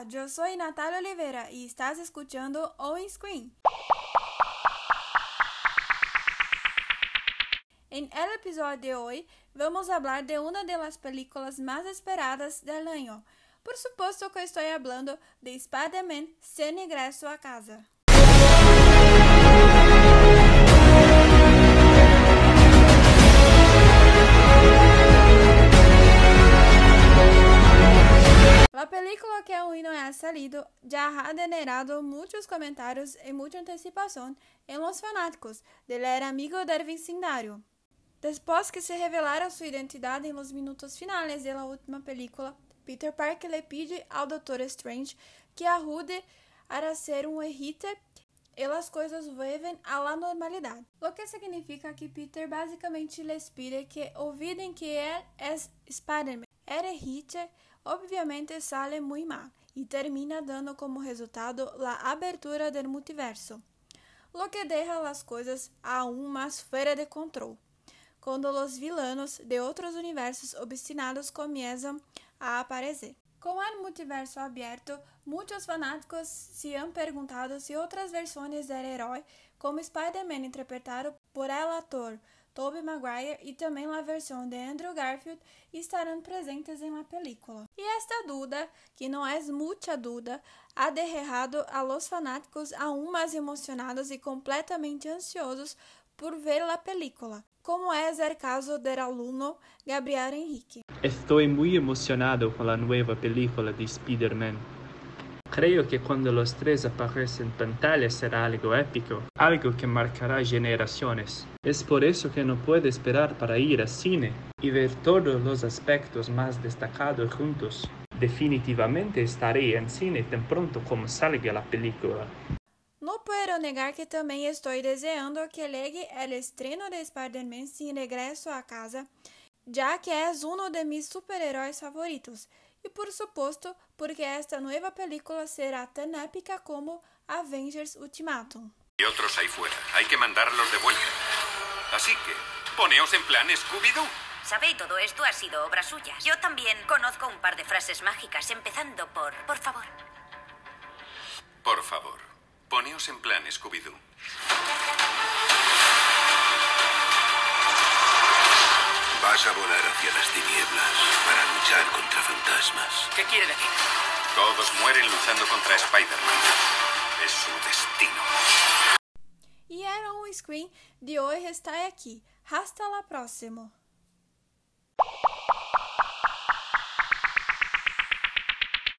Hola, yo soy Natalia Oliveira y estás escuchando On Screen. En el episodio de hoy vamos a hablar de una de las películas más esperadas del año. Por supuesto que estoy hablando de Spider-Man Sem Ingresso a Casa. La película que aún no ha salido ya ha generado muchos comentarios y mucha anticipación en los fanáticos del era amigo del vecindario. Después que se revelara su identidad en los minutos finales de la última película, Peter Parker le pide ao Doctor Strange que ajude a hacer un ejite e as coisas a la normalidade. Lo que significa que Peter basicamente les pide que olvidem que ele é Spider-Man. Ejite obviamente sale muy mal e termina dando como resultado la abertura del multiverso, lo que deja las coisas aún más fuera de control, quando los vilanos de outros universos obstinados começam a aparecer. Com o multiverso aberto, muitos fanáticos se han perguntado se outras versões do herói, como Spider-Man interpretado por el ator Tobey Maguire e também a versão de Andrew Garfield estarão presentes em la película. E esta duda, que não é muita duda, ha derrado a los fanáticos aún mais emocionados e completamente ansiosos por ver a película, como é o caso do aluno Gabriel Henrique. Estoy muy emocionado con la nueva película de Spider-Man. Creo que cuando los tres aparecen en pantalla será algo épico, algo que marcará generaciones. Es por eso que no puedo esperar para ir al cine y ver todos los aspectos más destacados juntos. Definitivamente estaré en cine tan pronto como salga la película. No puedo negar que também estou deseando que llegue el estreno de Spider-Man sin regreso a casa, já que é um de mis super-heróis favoritos e por suposto porque esta nueva película será tan épica como Avengers Ultimatum. Y otros ahí fuera, hay que mandarlos de vuelta. Así que, poneos en plan Scooby-Doo. Sabe, todo esto ha sido obra suya. Yo también conozco un par de frases mágicas, empezando por por favor. Por favor, poneos en plan Scooby-Doo. Vas a volar hacia las tinieblas para luchar contra fantasmas. ¿Qué quiere decir? Todos mueren luchando contra Spider-Man. Es su destino. E era um screen de hoje está aqui. Hasta la próxima.